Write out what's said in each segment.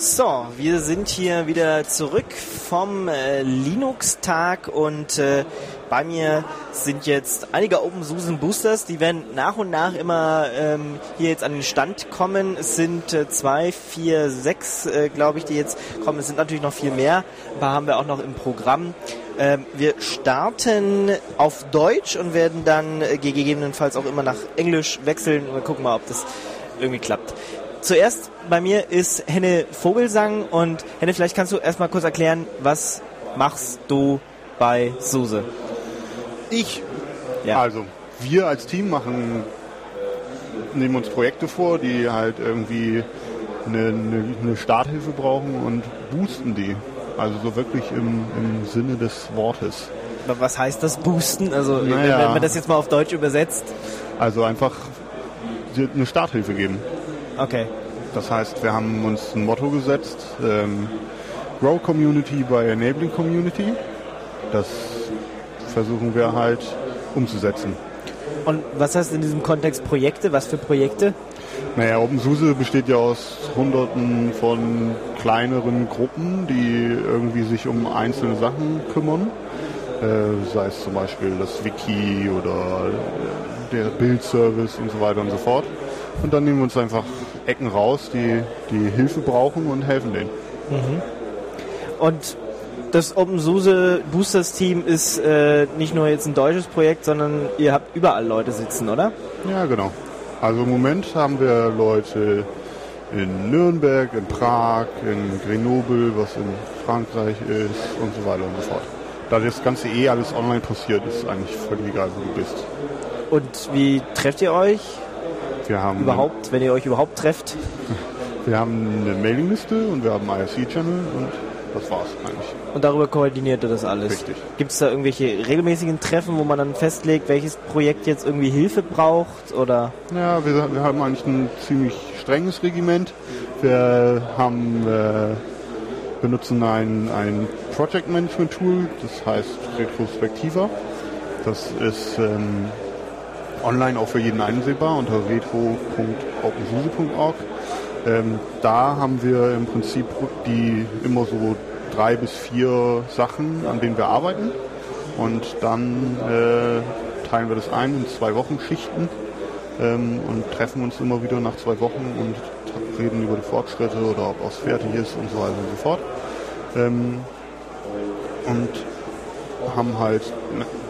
So, wir sind hier wieder zurück vom äh, Linux-Tag und äh, bei mir sind jetzt einige OpenSUSE Boosters, die werden nach und nach immer ähm, hier jetzt an den Stand kommen. Es sind äh, zwei, vier, sechs, äh, glaube ich, die jetzt kommen. Es sind natürlich noch viel mehr, paar haben wir auch noch im Programm. Ähm, wir starten auf Deutsch und werden dann äh, gegebenenfalls auch immer nach Englisch wechseln und wir gucken mal, ob das irgendwie klappt. Zuerst bei mir ist Henne Vogelsang und Henne, vielleicht kannst du erstmal kurz erklären, was machst du bei SUSE? Ich. Ja. Also, wir als Team machen, nehmen uns Projekte vor, die halt irgendwie eine, eine, eine Starthilfe brauchen und boosten die. Also so wirklich im, im Sinne des Wortes. Was heißt das Boosten? Also naja. wenn man das jetzt mal auf Deutsch übersetzt. Also einfach eine Starthilfe geben. Okay. Das heißt, wir haben uns ein Motto gesetzt, ähm, Grow Community by Enabling Community. Das versuchen wir halt umzusetzen. Und was heißt in diesem Kontext Projekte? Was für Projekte? Naja, OpenSUSE besteht ja aus hunderten von kleineren Gruppen, die irgendwie sich um einzelne Sachen kümmern. Äh, sei es zum Beispiel das Wiki oder der Bildservice und so weiter und so fort. Und dann nehmen wir uns einfach Ecken raus, die, die Hilfe brauchen und helfen denen. Mhm. Und das OpenSUSE Boosters Team ist äh, nicht nur jetzt ein deutsches Projekt, sondern ihr habt überall Leute sitzen, oder? Ja, genau. Also im Moment haben wir Leute in Nürnberg, in Prag, in Grenoble, was in Frankreich ist und so weiter und so fort. Da das Ganze eh alles online passiert, ist eigentlich völlig egal, wo du bist. Und wie trefft ihr euch? Wir haben überhaupt, wenn ihr euch überhaupt trefft? Wir haben eine Mailingliste und wir haben einen IRC-Channel und das war's eigentlich. Und darüber koordiniert ihr das alles? Richtig. Gibt es da irgendwelche regelmäßigen Treffen, wo man dann festlegt, welches Projekt jetzt irgendwie Hilfe braucht? Oder? Ja, wir, wir haben eigentlich ein ziemlich strenges Regiment. Wir haben, äh, benutzen ein, ein Project Management Tool, das heißt Retrospectiva. Das ist ähm, online auch für jeden einsehbar unter retro.opensuse.org. Ähm, da haben wir im Prinzip die immer so drei bis vier Sachen, an denen wir arbeiten. Und dann äh, teilen wir das ein in zwei Wochen Schichten ähm, und treffen uns immer wieder nach zwei Wochen und reden über die Fortschritte oder ob was fertig ist und so weiter und so fort. Ähm, und haben halt,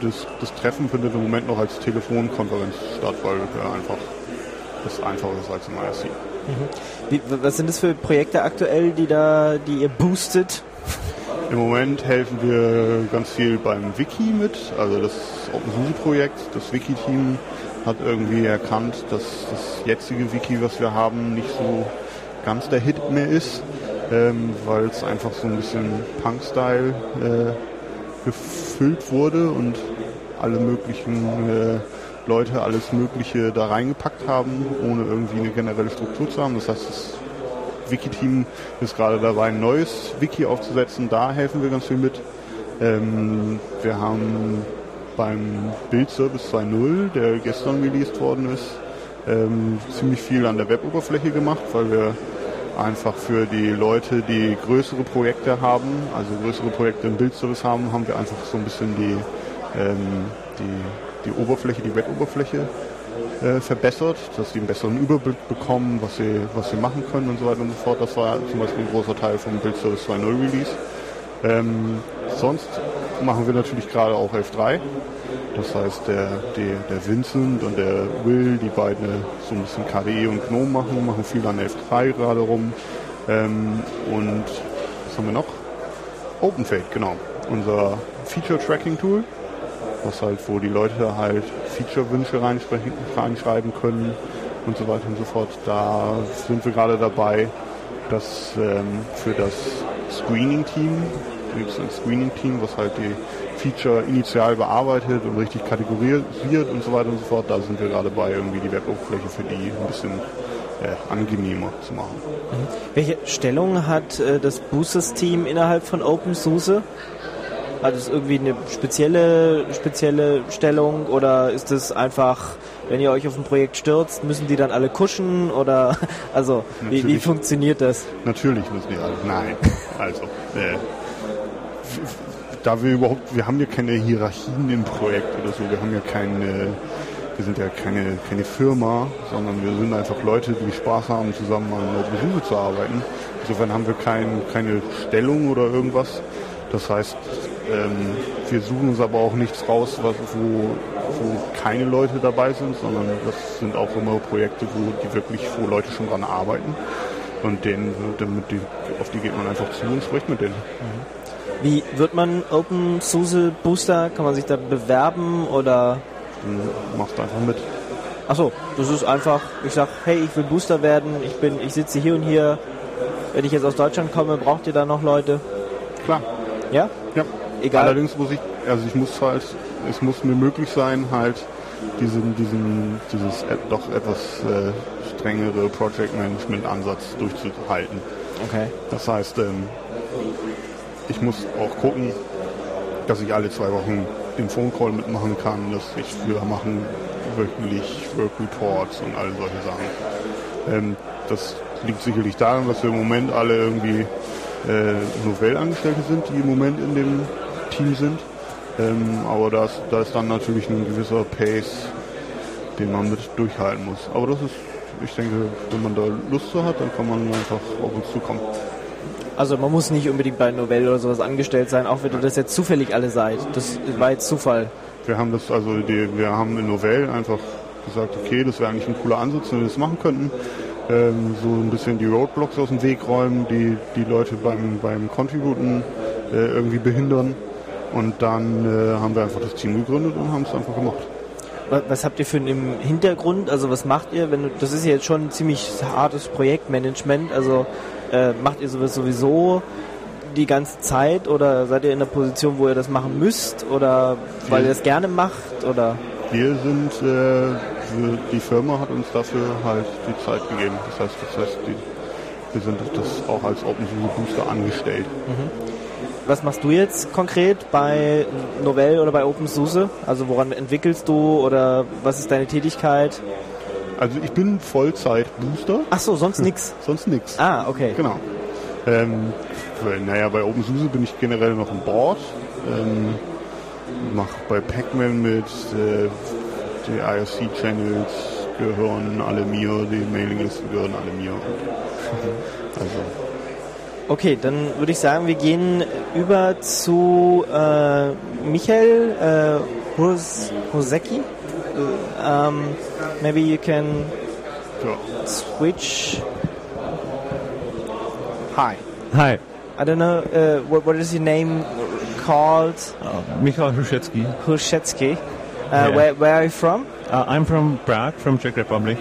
das, das Treffen findet im Moment noch als Telefonkonferenz statt, weil wir einfach das einfacher ist als im IRC. Mhm. Wie, was sind das für Projekte aktuell, die da, die ihr boostet? Im Moment helfen wir ganz viel beim Wiki mit, also das OpenSUSE-Projekt, das Wiki-Team hat irgendwie erkannt, dass das jetzige Wiki, was wir haben, nicht so ganz der Hit mehr ist, ähm, weil es einfach so ein bisschen Punk-Style äh, gefüllt wurde und alle möglichen äh, Leute alles Mögliche da reingepackt haben, ohne irgendwie eine generelle Struktur zu haben. Das heißt, das Wiki-Team ist gerade dabei, ein neues Wiki aufzusetzen. Da helfen wir ganz viel mit. Ähm, wir haben beim Bildservice 2.0, der gestern released worden ist, ähm, ziemlich viel an der Weboberfläche gemacht, weil wir einfach für die Leute, die größere Projekte haben, also größere Projekte im Bildservice haben, haben wir einfach so ein bisschen die, ähm, die, die Oberfläche, die Web-Oberfläche äh, verbessert, dass sie einen besseren Überblick bekommen, was sie, was sie machen können und so weiter und so fort. Das war zum Beispiel ein großer Teil vom Bildservice 2.0 Release. Ähm, sonst machen wir natürlich gerade auch 11.3. Das heißt, der, der, der Vincent und der Will, die beiden so ein bisschen KDE und GNOME machen, machen viel an 11.3 gerade rum. Ähm, und was haben wir noch? OpenFade, genau. Unser Feature-Tracking-Tool, was halt, wo die Leute halt Feature-Wünsche reinschreiben können und so weiter und so fort. Da sind wir gerade dabei, das ähm, für das Screening-Team, gibt es ein Screening-Team, was halt die Feature initial bearbeitet und richtig kategorisiert und so weiter und so fort. Da sind wir gerade bei, irgendwie die Web-Oberfläche für die ein bisschen äh, angenehmer zu machen. Mhm. Welche Stellung hat äh, das Boosters-Team innerhalb von OpenSUSE? Hat es irgendwie eine spezielle, spezielle Stellung oder ist es einfach, wenn ihr euch auf ein Projekt stürzt, müssen die dann alle kuschen oder also wie, wie funktioniert das? Natürlich müssen die alle. Nein. Also, äh, da wir überhaupt, wir haben ja keine Hierarchien im Projekt oder so. Wir haben ja keine, wir sind ja keine, keine Firma, sondern wir sind einfach Leute, die Spaß haben, zusammen an der Besuche zu arbeiten. Insofern haben wir kein, keine Stellung oder irgendwas. Das heißt, ähm, wir suchen uns aber auch nichts raus, was, wo, wo keine Leute dabei sind, sondern das sind auch immer Projekte, wo die wirklich, wo Leute schon dran arbeiten. Und denen, damit die, auf die geht man einfach zu und spricht mit denen. Wie wird man Open SUSE Booster? Kann man sich da bewerben oder? Dann machst du einfach mit. Achso, das ist einfach, ich sag, hey, ich will Booster werden, ich bin, ich sitze hier und hier. Wenn ich jetzt aus Deutschland komme, braucht ihr da noch Leute? Klar. Ja? Ja. Egal. Allerdings muss ich, also ich muss halt, es muss mir möglich sein, halt diesen, diesen, dieses doch etwas äh, strengere Project Management Ansatz durchzuhalten. Okay. Das heißt, ähm, ich muss auch gucken, dass ich alle zwei Wochen den Phone Call mitmachen kann, dass ich wir machen wöchentlich Work Reports und all solche Sachen. Ähm, das liegt sicherlich daran, dass wir im Moment alle irgendwie äh, Novellangestellte sind, die im Moment in dem Team sind. Ähm, aber da ist, ist dann natürlich ein gewisser Pace, den man mit durchhalten muss. Aber das ist, ich denke, wenn man da Lust zu hat, dann kann man einfach auf uns zukommen. Also man muss nicht unbedingt bei Novell oder sowas angestellt sein, auch wenn ihr das jetzt zufällig alle seid. Das war jetzt Zufall. Wir haben das, also die, wir haben in Novell einfach gesagt, okay, das wäre eigentlich ein cooler Ansatz, wenn wir das machen könnten. Ähm, so ein bisschen die Roadblocks aus dem Weg räumen, die die Leute beim, beim Contributen äh, irgendwie behindern. Und dann äh, haben wir einfach das Team gegründet und haben es einfach gemacht. Was, habt ihr für einen Hintergrund? Also was macht ihr, wenn du, das ist ja jetzt schon ein ziemlich hartes Projektmanagement. Also äh, macht ihr sowas sowieso die ganze Zeit oder seid ihr in der Position, wo ihr das machen müsst oder weil ihr das gerne macht oder? Wir sind, äh, die Firma hat uns dafür halt die Zeit gegeben. Das heißt, das heißt, die, wir sind das auch als Open Source Booster angestellt. Was machst du jetzt konkret bei Novell oder bei OpenSUSE? Also woran entwickelst du oder was ist deine Tätigkeit? Also ich bin Vollzeit Booster, Ach so, sonst nix. sonst nichts. Ah, okay. Genau. Ähm, naja, bei OpenSUSE bin ich generell noch ein Board. Ähm, mach bei Pac-Man mit. Äh, die IRC-Channels gehören alle mir, die Mailinglisten gehören alle mir. Also, Okay, dann würde ich sagen, wir gehen über zu äh, Michael äh, Hos Hosecki. Um, maybe you can ja. switch. Hi. Hi, I don't know uh, what, what is your name called? uh, Michal Hrušecký. Hushetsky. Uh, Yeah. where, where are you from? Uh, I'm from Prague, from Czech Republic.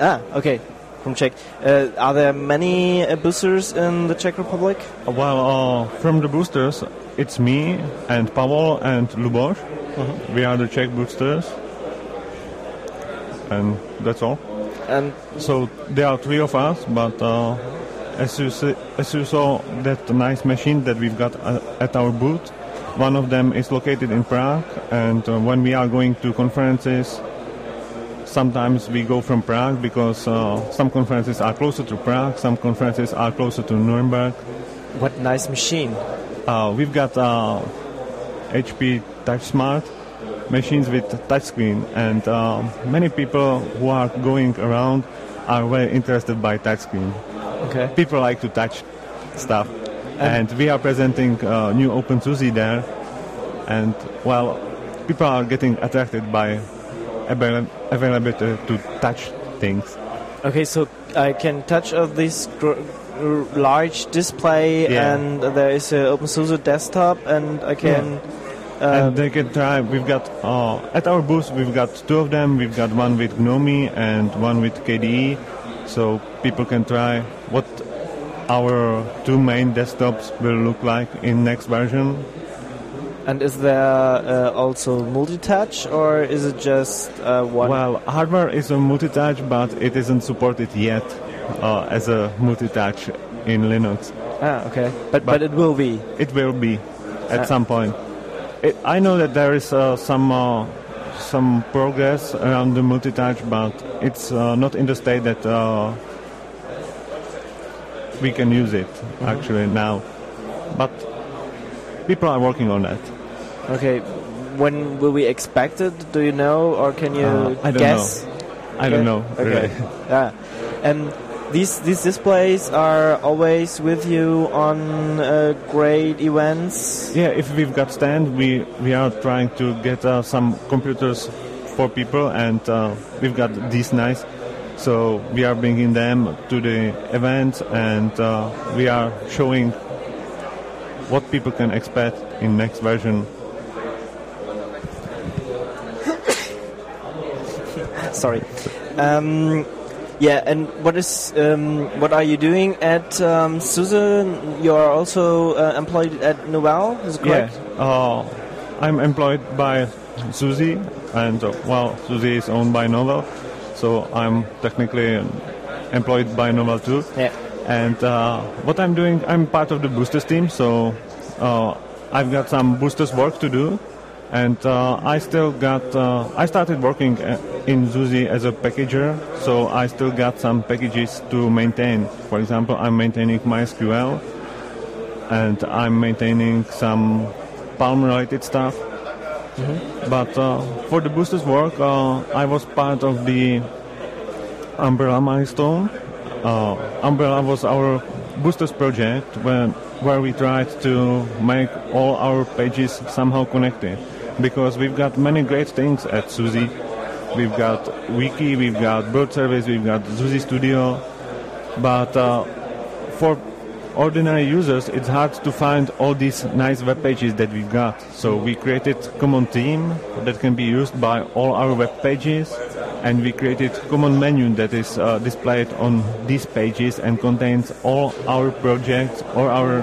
Ah, okay, from Czech. Uh, are there many uh, boosters in the Czech Republic? Uh, Well, uh, from the boosters, it's me and Pavel and Luboš. We are the Czech boosters. And that's all. And So there are three of us, but uh, as, you see, as you saw that nice machine that we've got uh, at our booth, one of them is located in Prague, and uh, when we are going to conferences, sometimes we go from Prague because uh, some conferences are closer to Prague, some conferences are closer to Nuremberg. what nice machine. Uh, we've got uh, HP TouchSmart machines with touchscreen, and uh, many people who are going around are very interested by touchscreen. Okay. People like to touch stuff, and we are presenting uh, new OpenSUSE there, and well, people are getting attracted by avail- availability to touch things. Okay, so I can touch of this gr- large display, Yeah. and there is a OpenSUSE desktop, and I can. Uh, and they can try. We've got uh, at our booth. We've got two of them. We've got one with GNOME and one with KDE, so people can try what our two main desktops will look like in next version. and is there uh, also multi-touch, or is it just uh, one? Well, hardware is a multi-touch, but it isn't supported yet uh, as a multi-touch in Linux. ah, okay. But, but but- it will be. It will be. at Uh, some point. It, I know that there is uh, some uh, some progress around the multi-touch, but it's uh, not in the state that uh, we can use it actually now. But people are working on that. Okay. When will we expect it? Do you know, or can you Uh, I don't guess? I don't know. Okay. Really. Yeah. And these these displays are always with you on uh, great events. Yeah, if we've got stand, we we are trying to get uh, some computers for people, and uh, we've got these nice. So we are bringing them to the events, and uh, we are showing what people can expect in next version. Sorry. Um, yeah, and what is um, what are you doing at um, SUSE? You are also uh, employed at Novell, is it Yeah, correct? uh, I'm employed by SUSE, and uh, well, SUSE is owned by Novell, so I'm technically employed by Novell too. Yeah. And uh, what I'm doing, I'm part of the boosters team, so uh, I've got some boosters work to do, and uh, I still got. Uh, I started working uh, in SUSE as a packager, so I still got some packages to maintain. For example, I'm maintaining MySQL, and I'm maintaining some Palm-related stuff. But uh, for the boosters work, uh, I was part of the Umbrella milestone. Uh, Umbrella was our boosters project when, where we tried to make all our pages somehow connected. Because we've got many great things at SUSE. We've got Wiki, we've got Build Service, we've got SUSE Studio. But uh, for ordinary users, it's hard to find all these nice web pages that we've got. So we created common theme that can be used by all our web pages, and we created common menu that is uh, displayed on these pages and contains all our projects or our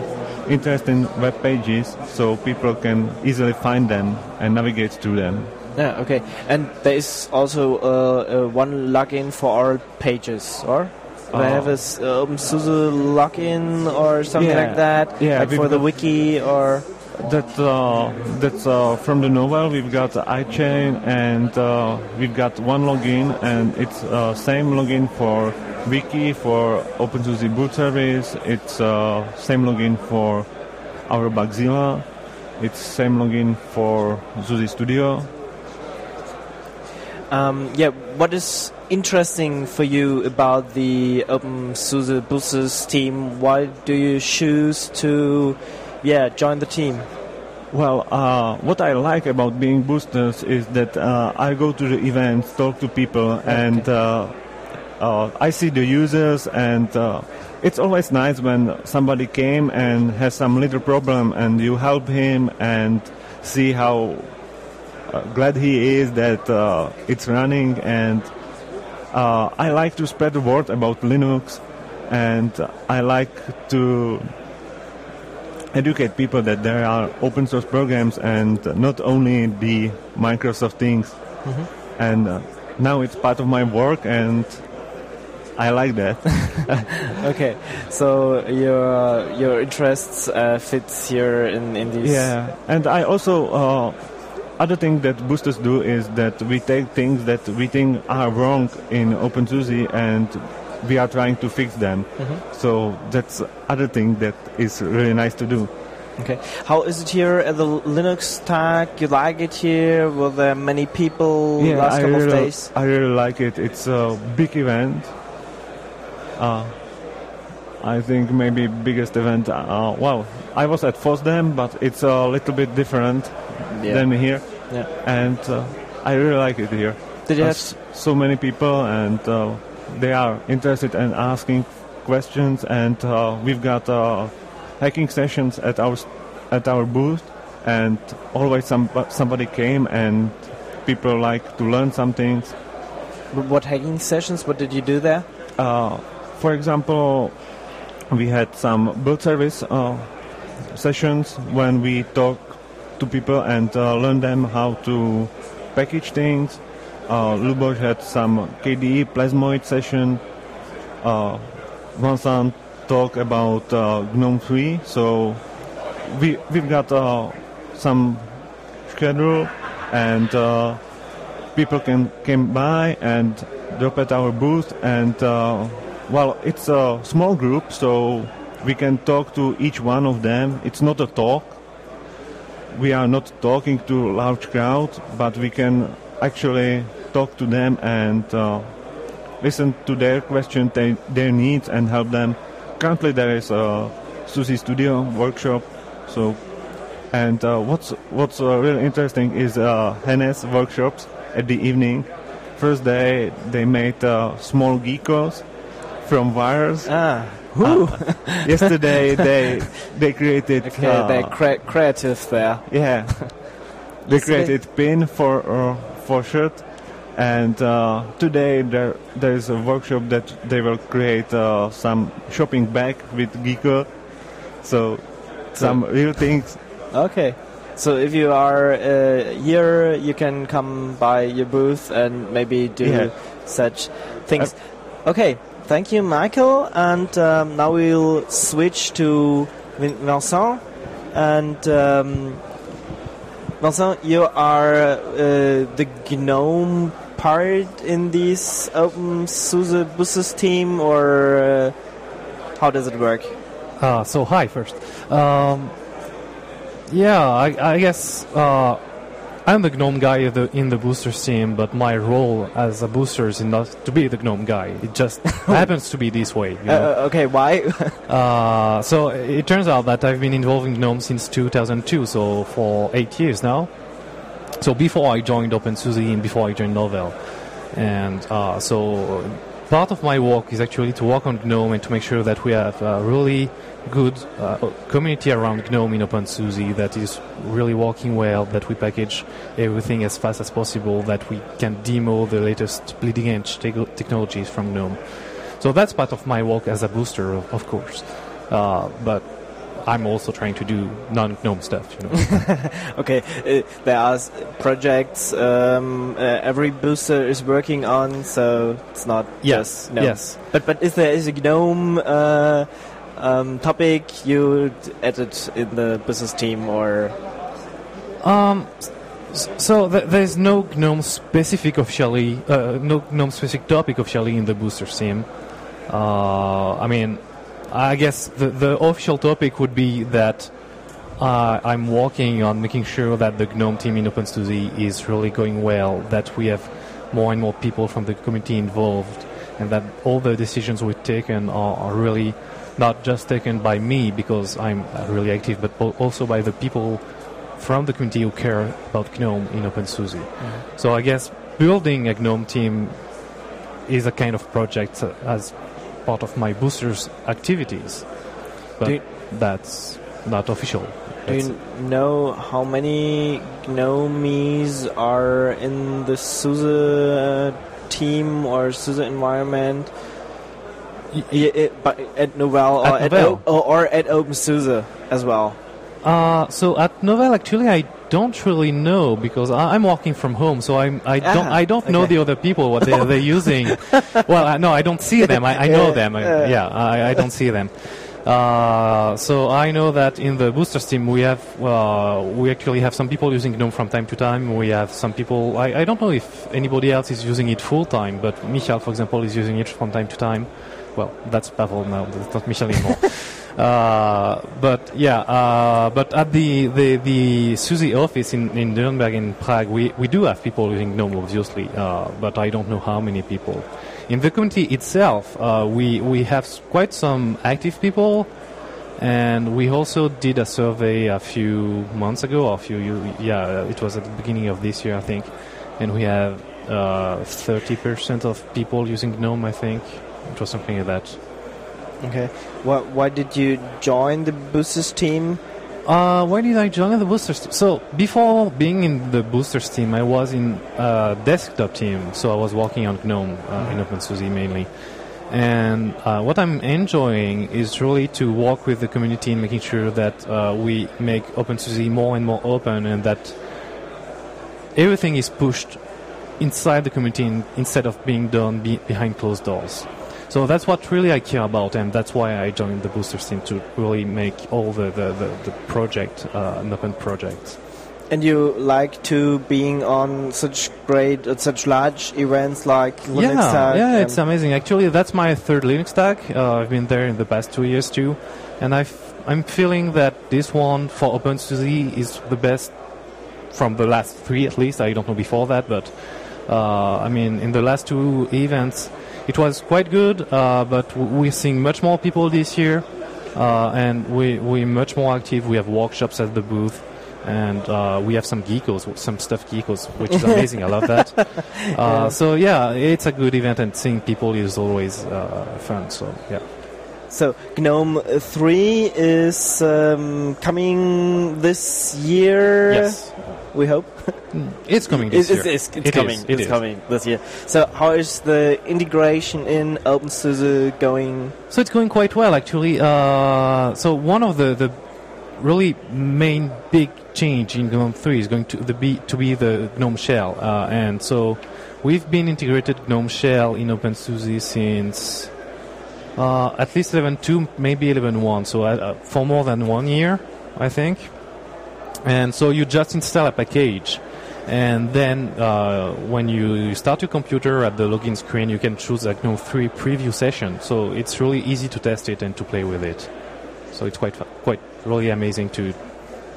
interesting web pages, so people can easily find them and navigate through them. Yeah, okay. And there is also uh, uh, one login for our pages, or? Do I Oh. have a OpenSUSE login or something Yeah, like that? yeah, like for the wiki or That uh, that's uh, from the Novell. We've got iChain and uh, we've got one login, and it's uh, same login for Wiki for OpenSUSE build service. It's uh, same login for our Bugzilla. It's same login for SUSE Studio. um, yeah. What is interesting for you about the OpenSUSE Boosters team? Why do you choose to, yeah, join the team? Well, uh, what I like about being boosters is that uh, I go to the events, talk to people, and uh, uh, I see the users, and uh, it's always nice when somebody came and has some little problem, and you help him and see how uh, glad he is that uh, it's running. And uh, I like to spread the word about Linux, and I like to educate people that there are open source programs and not only the Microsoft things. And uh, now it's part of my work, and I like that. Okay, so your your interests uh, fits here in in these. yeah, and I also uh, other thing that boosters do is that we take things that we think are wrong in OpenSUSE and we are trying to fix them. So that's other thing that is really nice to do. Okay. How is it here at the Linux Tag? You like it here? Were there many people last I couple really, of days? I really like it. It's a big event. Uh, I think maybe biggest event. Uh, well, I was at FOSDEM, but it's a little bit different Yeah. than here, Yeah. and uh, I really like it here. Did you have? There's so many people, and uh, they are interested in asking questions. And uh, we've got uh, hacking sessions at our at our booth, and always some somebody came, and people like to learn some things. What hacking sessions? What did you do there? Uh, for example, we had some build service uh, sessions when we talk to people and uh, learn them how to package things. Uh, Lubos had some KDE Plasmoid session. Uh, Vincent talk about uh, GNOME 3. So we we've got uh, some schedule, and uh, people can come by and drop at our booth. And uh, well, it's a small group, so we can talk to each one of them. It's not a talk. We are not talking to large crowd, but we can actually talk to them and uh, listen to their questions, their, their needs, and help them. Currently, there is a SUSE Studio workshop. So, and uh, what's what's uh, really interesting is uh, Hennes workshops at the evening. First day, they made uh, small geckos from wires. Ah, who? Yesterday, they they created. okay, uh, they're crea- creative there. yeah, they created pin for uh, for shirt, and uh, today there there is a workshop that they will create uh, some shopping bag with Geeko, so some real things. Okay. So if you are uh, here, you can come by your booth and maybe do Yeah. such things. okay. Thank you, Michael. And um, now we'll switch to Vin- Vincent. And um, Vincent, you are uh, the GNOME part in this Open SUSE Boosters team, or uh, how does it work? Uh, so hi first. Um, yeah, I, I guess uh, I'm the GNOME guy in the, in the booster team, but my role as a booster is not to be the GNOME guy. It just happens to be this way. You know? Uh, okay, why? Uh, so it turns out that I've been involved in GNOME since 2002, so for eight years now. So before I joined OpenSUSE and before I joined Novell. And uh, so part of my work is actually to work on GNOME and to make sure that we have a really good uh, community around GNOME in OpenSUSE that is really working well, that we package everything as fast as possible, that we can demo the latest bleeding edge tech- technologies from GNOME. So that's part of my work as a booster, of, of course. Uh, but I'm also trying to do non-GNOME stuff, you know. Okay, uh, there are projects um, uh, every booster is working on, so it's not Yes, just GNOME. yes. But but is there is a GNOME uh, um, topic you added in the business team or? Um, so th- there's no GNOME specific officially, uh, no GNOME specific topic officially in the booster team. Uh, I mean, I guess the, the official topic would be that uh, I'm working on making sure that the GNOME team in OpenSUSE is really going well, that we have more and more people from the community involved, and that all the decisions we've taken are, are really not just taken by me because I'm really active, but also by the people from the community who care about GNOME in OpenSUSE. So I guess building a GNOME team is a kind of project uh, as part of my boosters activities, but you- that's not official. Do That's- you know how many GNOMEs are in the SUSE team or SUSE environment? Yeah, it, but at Novell or At at, Novell. O- or at OpenSUSE as well. Uh, so at Novell, actually, I don't really know because I, I'm walking from home, so I'm I don't Ah, I don't know the other people what they're, they're using. well, I, no, I don't see them. I, I know them. I, yeah, I, I don't see them. Uh, so I know that in the boosters team we have uh, we actually have some people using GNOME from time to time. We have some people. I, I don't know if anybody else is using it full time, but Michal, for example, is using it from time to time. Well, that's Pavel now. That's not Michal anymore. Uh, but yeah, uh, but at the the, the SUSE office in, in Nuremberg in Prague, we, we do have people using GNOME, obviously, uh, but I don't know how many people. In the community itself, we we have quite some active people, and we also did a survey a few months ago, a few yeah, it was at the beginning of this year, I think, and we have uh, thirty percent of people using GNOME, I think. It was something like that. Okay. Why, why did you join the Boosters team? Uh, why did I join the boosters? Team? So before being in the boosters team, I was in a desktop team. So I was working on GNOME uh, in OpenSUSE mainly. And uh, what I'm enjoying is really to work with the community and making sure that uh, we make OpenSUSE more and more open and that everything is pushed inside the community in, instead of being done be, behind closed doors. So that's what really I care about, and that's why I joined the Boosters team to really make all the the, the, the project uh, an open project. And you like to being on such great, uh, such large events like Linux yeah, Tag yeah, it's amazing. Actually, that's my third Linux tag. Uh, I've been there in the past two years too, and i I'm feeling that this one for OpenSUSE is the best from the last three at least. I don't know before that, but uh, I mean, in the last two events, it was quite good. Uh, but we're seeing much more people this year, uh, and we we're much more active. We have workshops at the booth. And uh, we have some geekos, some stuff geekos, which is amazing. I love that. Uh, So yeah, it's a good event, and seeing people is always uh, fun. So yeah. So GNOME 3 is um, coming this year. Yes. we hope. It's coming this It's, year. it's, it's It coming. is, it it's is. coming this year. So how is the integration in OpenSUSE going? So it's going quite well, actually. Uh, so one of the, the really main big change in GNOME 3 is going to the be to be the GNOME Shell, uh, and so we've been integrated GNOME Shell in OpenSUSE since uh, at least 11.2, maybe 11.1. So uh, uh, for more than one year, I think. And so you just install a package. And then uh, when you start your computer at the login screen, you can choose a GNOME 3 preview session. So it's really easy to test it and to play with it. So it's quite, quite really amazing to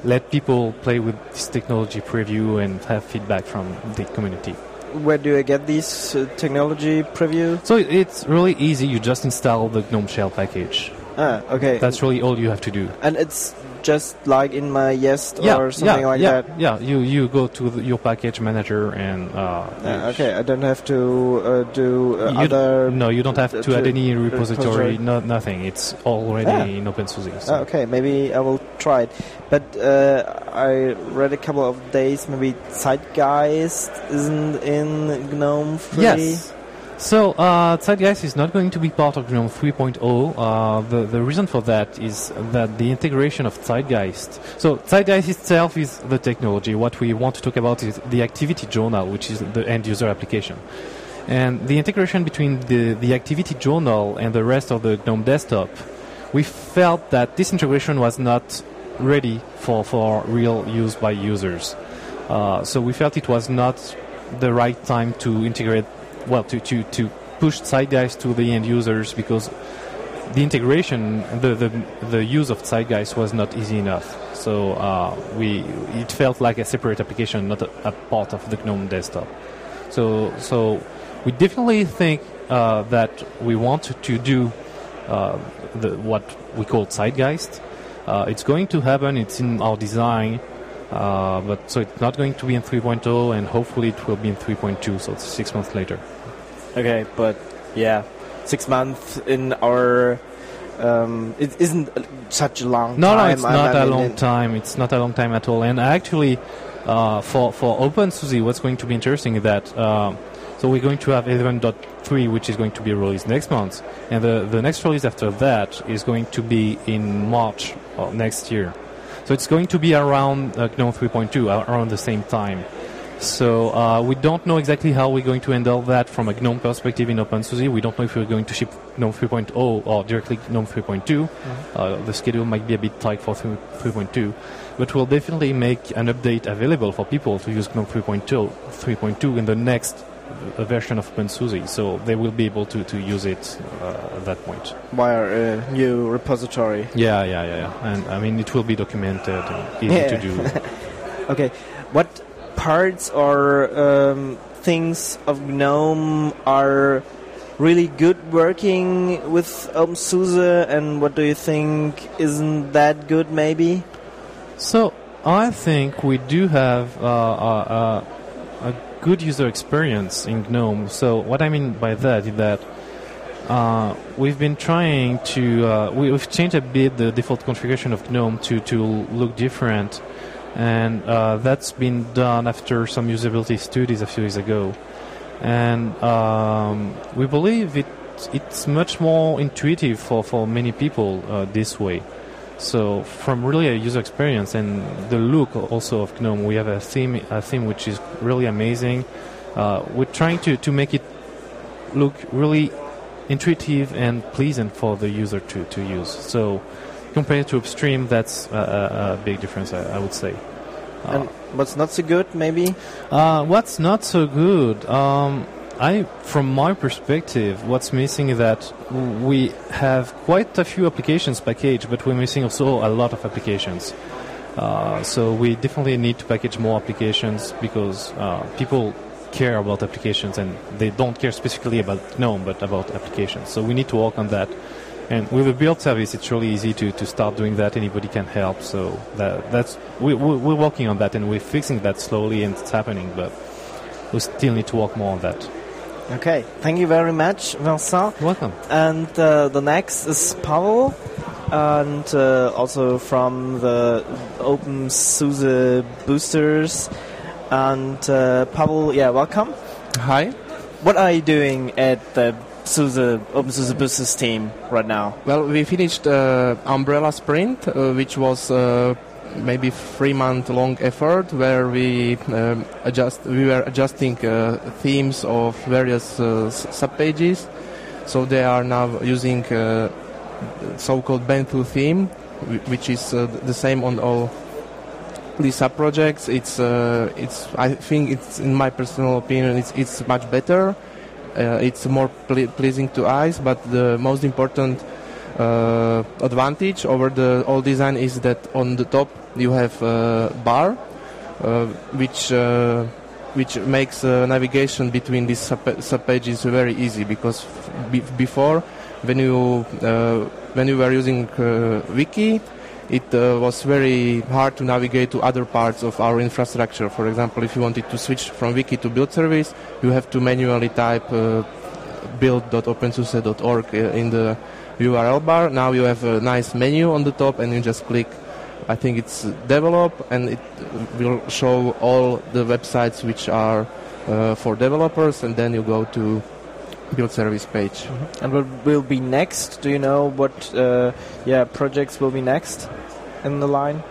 let people play with this technology preview and have feedback from the community. Where do I get these uh, technology preview? So it's really easy. You just install the GNOME Shell package. Ah, okay. That's really all you have to do. and it's just like in my YaST yeah, or something yeah, like yeah, that. Yeah, you you go to the, your package manager and uh, Ah, okay, I don't have to uh, do uh, other. no, you don't have to to- add any repository, repository. no, nothing. It's already Ah. in OpenSUSE. So. Ah, okay, maybe I will try it. But uh, I read a couple of days, maybe Zeitgeist isn't in GNOME 3. Yes. So uh, Zeitgeist is not going to be part of GNOME 3.0. Uh, the the reason for that is that the integration of Zeitgeist. So Zeitgeist itself is the technology. What we want to talk about is the activity journal, which is the end user application. And the integration between the, the activity journal and the rest of the GNOME desktop, we felt that this integration was not ready for, for real use by users. Uh, so we felt it was not the right time to integrate, well, to, to, to push Zeitgeist to the end users because the integration, the, the, the use of Zeitgeist was not easy enough. So uh, we, it felt like a separate application, not a, a part of the GNOME desktop. So, so we definitely think uh, that we want to do uh, the, what we call Zeitgeist. Uh, it's going to happen. It's in our design, uh, but so it's not going to be in 3.0, and hopefully it will be in 3.2. So six months later. Okay, but yeah, six months in our. Um, it isn't uh, such a long No, time. no, it's not I a mean, long time. It's not a long time at all. And actually, uh, for for OpenSUSE, what's going to be interesting is that um, so we're going to have 11.3, which is going to be released next month, and the the next release after that is going to be in March of next year. So it's going to be around uh, GNOME 3.2, uh, around the same time. So uh, we don't know exactly how we're going to handle that from a GNOME perspective in OpenSUSE. We don't know if we're going to ship GNOME 3.0 or directly GNOME 3.2. Uh, the schedule might be a bit tight for 3.2, but we'll definitely make an update available for people to use GNOME 3.2, 3.2 in the next uh, version of OpenSUSE. So they will be able to, to use it uh, at that point. Via a new repository. Yeah, yeah, yeah, yeah. And I mean, it will be documented and easy Yeah. to do. Okay, what parts or um, things of GNOME are really good working with OpenSUSE, and what do you think isn't that good? Maybe. So I think we do have uh, a, a, good user experience in GNOME. So what I mean by that is that uh, we've been trying to uh, we, we've changed a bit the default configuration of GNOME to to look different, and uh, that's been done after some usability studies a few years ago, and um, we believe it it's much more intuitive for for many people uh, this way. So from really a user experience and the look also of GNOME, we have a theme, a theme which is really amazing. Uh, we're trying to, to make it look really intuitive and pleasant for the user to, to use. So compared to upstream, that's a, a, a big difference, I, I would say. And what's not so good, maybe? Uh, what's not so good? Um, I, from my perspective, what's missing is that we have quite a few applications packaged, but we're missing also a lot of applications. Uh, so we definitely need to package more applications because uh, people care about applications and they don't care specifically about GNOME, but about applications. So we need to work on that. And with a build service, it's really easy to, to start doing that. Anybody can help. So that, that's we, we, we're working on that and we're fixing that slowly, and it's happening. But we still need to work more on that. Okay, thank you very much, Vincent. Welcome. And uh, the next is Pavel, and uh, also from the Open SUSE boosters. And uh, Pavel, yeah, welcome. Hi. What are you doing at the SUSE Open SUSE boosters team right now? Well, we finished uh, Umbrella Sprint, uh, which was uh, maybe three month long effort where we um, adjust we were adjusting uh, themes of various uh, sub pages so they are now using uh, so-called Bento theme which is the same on all these sub projects it's it's I think it's in my personal opinion it's it's much better it's more ple- pleasing to eyes but the most important uh, advantage over the old design is that on the top you have a bar, uh, which uh, which makes navigation between these sub, sub pages very easy because before when you when you were using wiki it uh, was very hard to navigate to other parts of our infrastructure. For example, if you wanted to switch from wiki to build service, you have to manually type uh, build.opensuse.org in the URL bar. Now you have a nice menu on the top and you just click I think it's develop and it will show all the websites which are uh, for developers and then you go to build service page. Mm-hmm. And what will be next? Do you know what uh, yeah projects will be next in the line?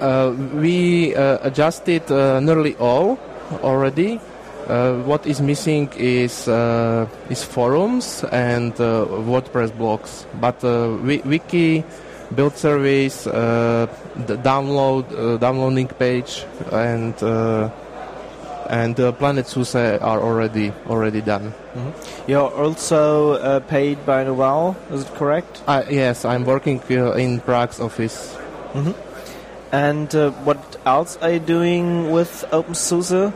Uh, we uh, adjusted uh, nearly all already. Uh, what is missing is is forums and WordPress blogs, but wiki build service, uh, the download uh, downloading page, and uh, and Planet SUSE are already already done. Mm-hmm. You're also paid by Novell, is it correct? yes, I'm working in Prague's office. Mm-hmm. And what else are you doing with OpenSUSE?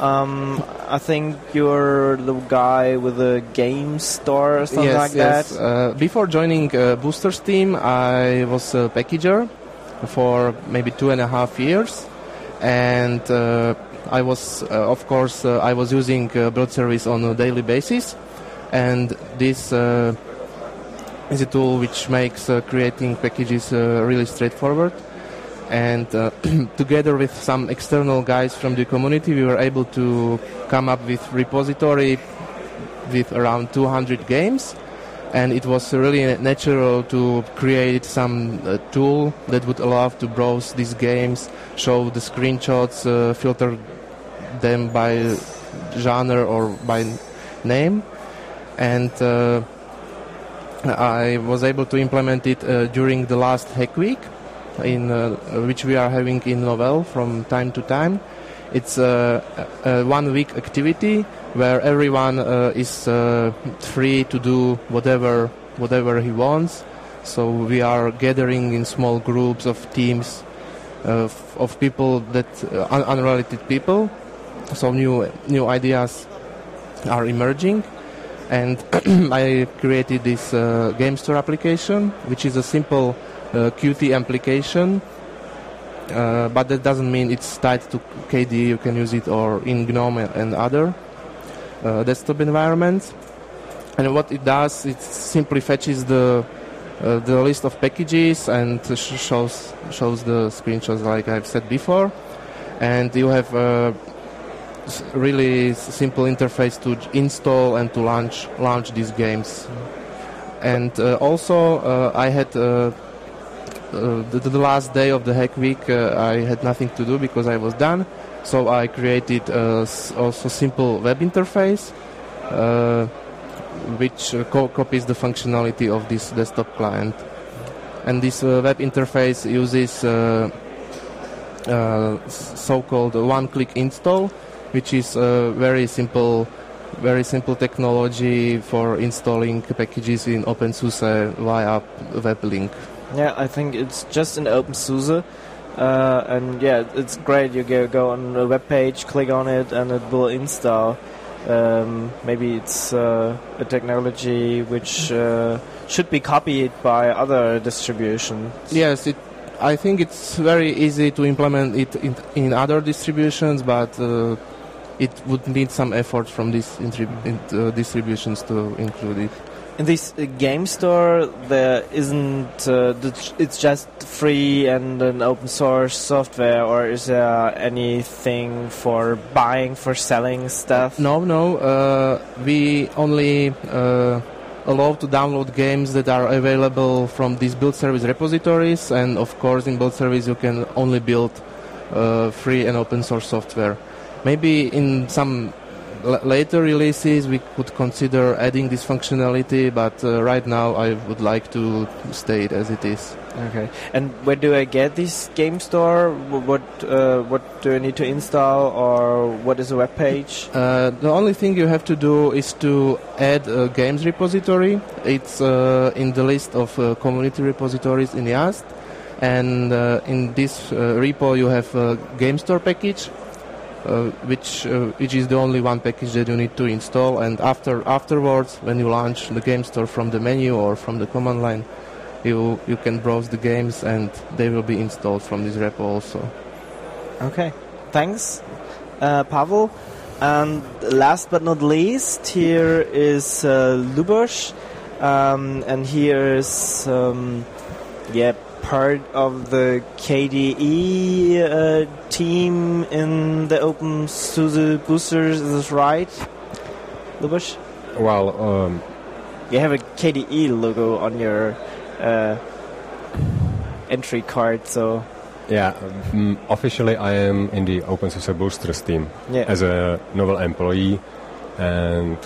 Um, I think you're the guy with the game store or something yes, like yes. that. Uh, before joining uh, Boosters team, I was a packager for maybe two and a half years, and uh, I was, uh, of course, uh, I was using uh, build service on a daily basis, and this is a tool which makes creating packages really straightforward. And together with some external guys from the community we were able to come up with repository with around 200 games. And it was really natural to create some uh, tool that would allow to browse these games show the screenshots uh, filter them by genre or by name and uh, I was able to implement it uh, during the last hack week in uh, which we are having in Novell from time to time. It's a, a one week activity where everyone uh, is uh, free to do whatever whatever he wants. So we are gathering in small groups of teams of, of people that un- unrelated people. So new new ideas are emerging and I created this uh, game store application, which is a simple uh, Qt application. Uh, but that doesn't mean it's tied to KDE. You can use it or in GNOME and other uh, desktop environments. And what it does, it simply fetches the uh, the list of packages and sh- shows shows the screenshots like I've said before. And you have a really simple interface to install and to launch launch these games. And uh, also, uh, I had uh, the, the, last day of the hack week, uh, I had nothing to do because I was done. So I created a, also simple web interface, uh, which uh, co- copies the functionality of this desktop client. And this uh, web interface uses uh, uh, so-called one-click install, which is a very simple, very simple technology for installing packages in OpenSUSE via web link. Yeah, I think it's just in OpenSUSE. Uh, and yeah, it's great. You go, go on a web page, click on it, and it will install. Um, maybe it's uh, a technology which uh, should be copied by other distributions. Yes, it. I think it's very easy to implement it in, in other distributions, but uh, it would need some effort from these uh, distributions to include it. In this uh, game store, there isn't. Uh, the, it's just free and an open source software, or is there anything for buying, for selling stuff? No, no. Uh, we only uh, allow to download games that are available from these build service repositories, and of course, in build service, you can only build uh, free and open source software. Maybe in some l- later releases, we could consider adding this functionality, but uh, right now, I would like to stay it as it is. Okay. And where do I get this game store? What uh, what do I need to install, or what is a web page? Uh, the only thing you have to do is to add a games repository. It's uh, in the list of uh, community repositories in YaST. And uh, in this uh, repo, you have a game store package, uh, which uh, which is the only one package that you need to install. And after afterwards, when you launch the game store from the menu or from the command line, you you can browse the games and they will be installed from this repo also. Okay. Thanks, uh, Pavel. And last but not least, here is uh, um, and here is um, yeah part of the KDE uh, team in the OpenSUSE boosters. Is this right, Lubos? Well, um, You have a KDE logo on your uh, entry card, so yeah, mm, officially I am in the OpenSUSE Boosters team yeah. as a Novell employee, and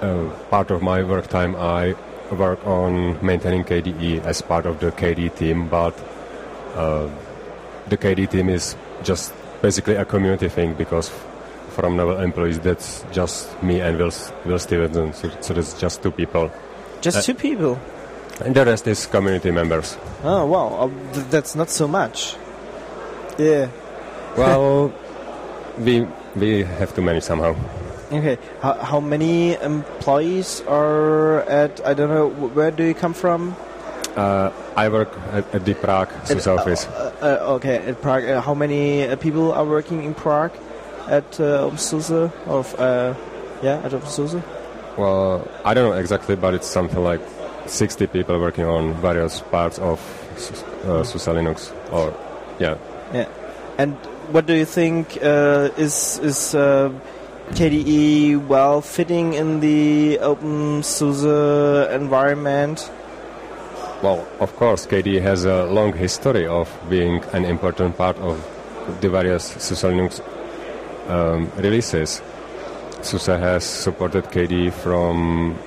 uh, part of my work time I work on maintaining KDE as part of the KDE team, but uh, the KDE team is just basically a community thing because from Novell employees that's just me and Will, Will Stephenson, so, so that's just two people, Just uh, two people. and the rest is community members. Oh wow, uh, th- that's not so much. Yeah. Well, we we have to manage somehow. Okay. How, how many employees are at? I don't know. Where do you come from? Uh, I work at, at the Prague SUSE At- office. Uh, uh, okay, at Prague. Uh, how many uh, people are working in Prague at uh, OpenSUSE? Of uh, yeah, at OpenSUSE. Well, I don't know exactly, but it's something like 60 people working on various parts of Sus- uh, SUSE Linux. Or yeah, And what do you think uh, is is uh, KDE well fitting in the OpenSUSE environment? well, of course, KDE has a long history of being an important part of the various SUSE Linux um, releases. SUSE has supported KDE from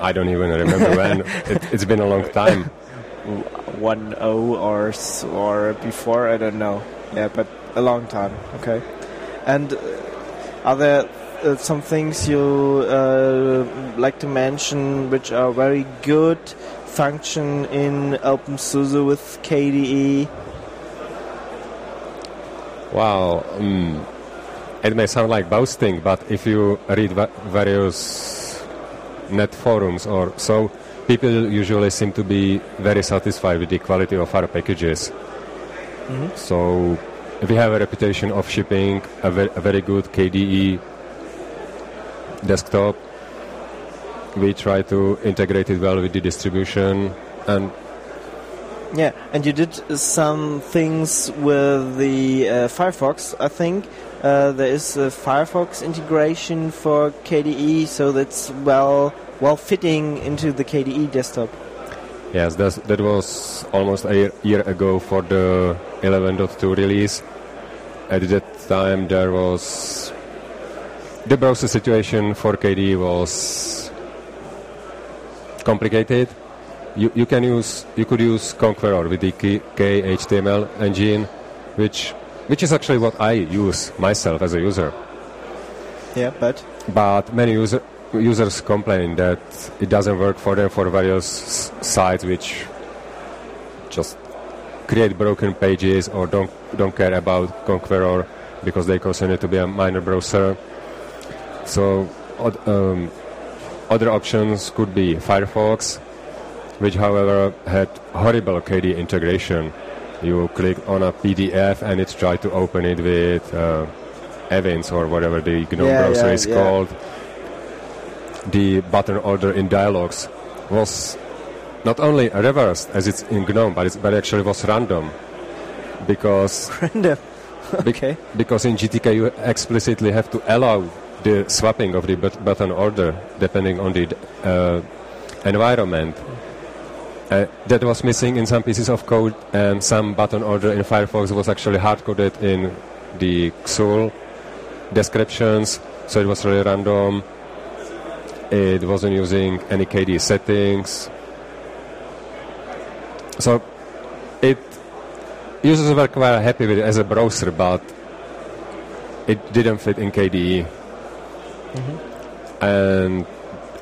I don't even remember when. It, it's been a long time. one O or or before I don't know. Yeah, but a long time. Okay. And uh, are there uh, some things you uh, like to mention which are very good function in OpenSUSE with? KDE? Wow, mm, it may sound like boasting, but if you read va- various net forums or so, people usually seem to be very satisfied with the quality of our packages. So we have a reputation of shipping a, ve- a very good KDE desktop. We try to integrate it well with the distribution, and Yeah, and you did some things with the uh, Firefox, I think. Uh, there is a Firefox integration for KDE, so that's well well fitting into the KDE desktop. Yes, that's, that was almost a year, year ago for the 11.2 release. At that time, there was the browser situation for KDE was complicated. You, you can use you could use Konqueror with the K, KHTML engine, which which is actually what I use myself as a user. Yeah, but But many user, users complain that it doesn't work for them for various sites which just create broken pages or don't don't care about Konqueror because they consider it to be a minor browser. So um, other options could be Firefox, which however had horrible KDE integration. You click on a PDF and it tries to open it with uh, Evince or whatever the GNOME Yeah, browser yeah, is yeah. called. The button order in Dialogs was not only reversed as it's in GNOME, but, it's, but actually was random because random. Okay. Because in GTK you explicitly have to allow the swapping of the but- button order depending on the uh, environment. Uh, that was missing in some pieces of code, and some button order in Firefox was actually hard coded in the XUL descriptions, so it was really random. It wasn't using any KDE settings. So users were quite happy with it as a browser, but it didn't fit in KDE. And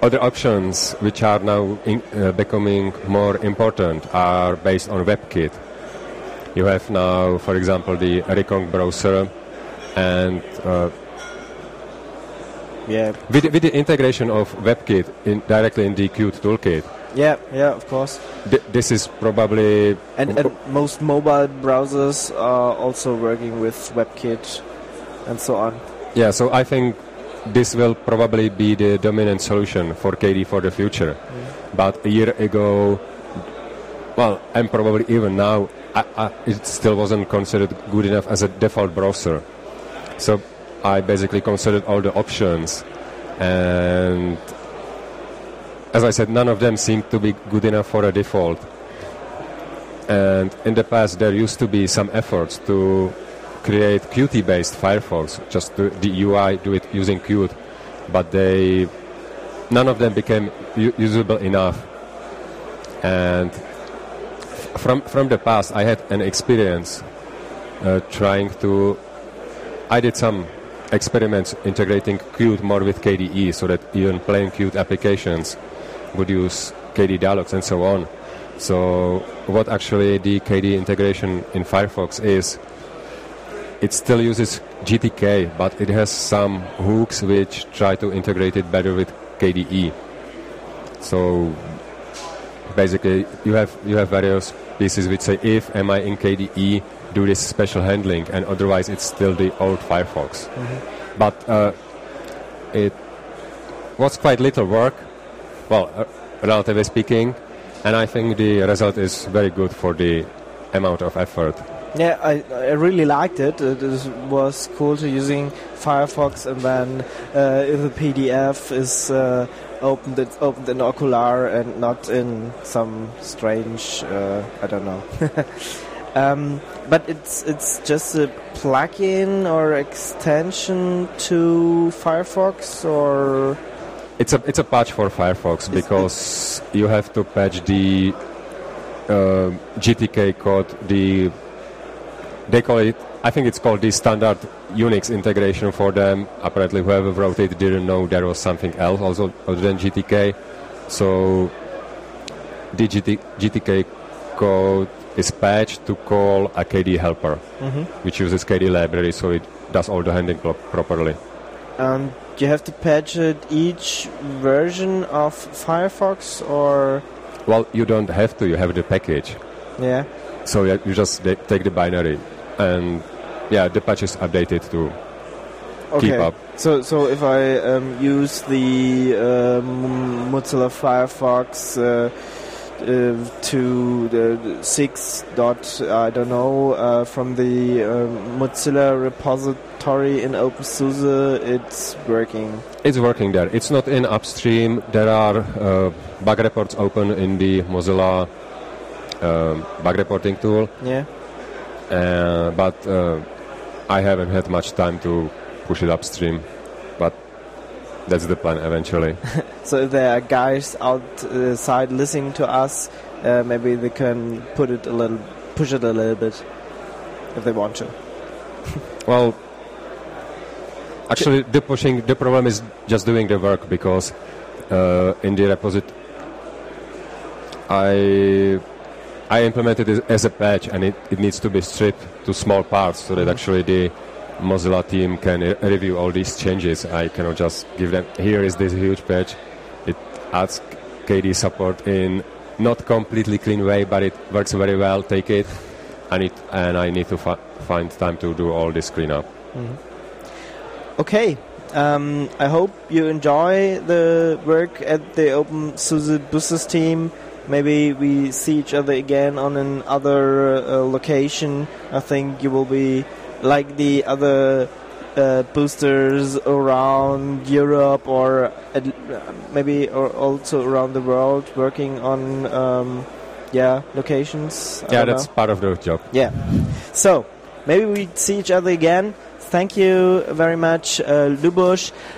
other options, which are now in, uh, becoming more important, are based on WebKit. You have now, for example, the Rekonq browser, and uh, Yeah. with, with the integration of WebKit in, directly in the Qt toolkit, Yeah, yeah, of course. th- this is probably And, and most mobile browsers are also working with WebKit and so on. Yeah, so I think this will probably be the dominant solution for KD for the future. Mm. But a year ago, well, and probably even now, I, I, it still wasn't considered good enough as a default browser. So I basically considered all the options, and as I said, none of them seemed to be good enough for a default. And in the past, there used to be some efforts to create Qt-based Firefox, just to, the UI do it using Qt, but they none of them became usable enough. And from from the past, I had an experience uh, trying to. I did some experiments integrating Qt more with KDE, so that even plain Qt applications would use KDE dialogs and so on. So what actually the KDE integration in Firefox is, it still uses GTK, but it has some hooks which try to integrate it better with KDE. So basically, you have you have various pieces which say if am I in KDE, do this special handling, and otherwise it's still the old Firefox. But uh, it was quite little work, well, uh, relatively speaking, and I think the result is very good for the amount of effort. Yeah, I, I really liked it. It is, was cool to using Firefox, and then uh, if the PDF is uh, opened, it's opened in Okular and not in some strange, uh, I don't know. um, but it's it's just a plugin or extension to Firefox, or It's a it's a patch for Firefox because you have to patch the uh, GTK code. The they call it. I think it's called the standard Unix integration for them. Apparently, whoever wrote it didn't know there was something else also other than GTK. So the GT, GTK code is patched to call a KD helper, which uses KD library, so it does all the handling pro- properly. um, you have to patch it each version of Firefox, or Well, you don't have to. You have the package. yeah. So you just take the binary, and yeah, the patch is updated to keep up. So, so if I um, use the um, Mozilla Firefox uh, to the six dot, I don't know, uh, from the um, Mozilla repository in OpenSUSE, it's working. It's working there. It's not in upstream. There are uh, bug reports open in the Mozilla bug reporting tool, Yeah. uh, but uh, I haven't had much time to push it upstream. But that's the plan eventually. So if there are guys outside listening to us, uh, maybe they can put it a little, push it a little bit, if they want to. Well, actually, the pushing the problem is just doing the work because uh, in the repository I I implemented it as a patch and it, it needs to be stripped to small parts so that actually the Mozilla team can review all these changes. I cannot just give them here is this huge patch. It adds KDE support in not completely clean way, but it works very well. Take it, and it and I need to fi- find time to do all this cleanup. Okay. Um, I hope you enjoy the work at the OpenSUSE Boosters team. Maybe we see each other again on another uh, location. I think you will be like the other uh, boosters around Europe or at, maybe or also around the world working on um, yeah locations. I yeah, don't know. that's part of the job. Yeah. So maybe we see each other again. Thank you very much, uh, Luboš.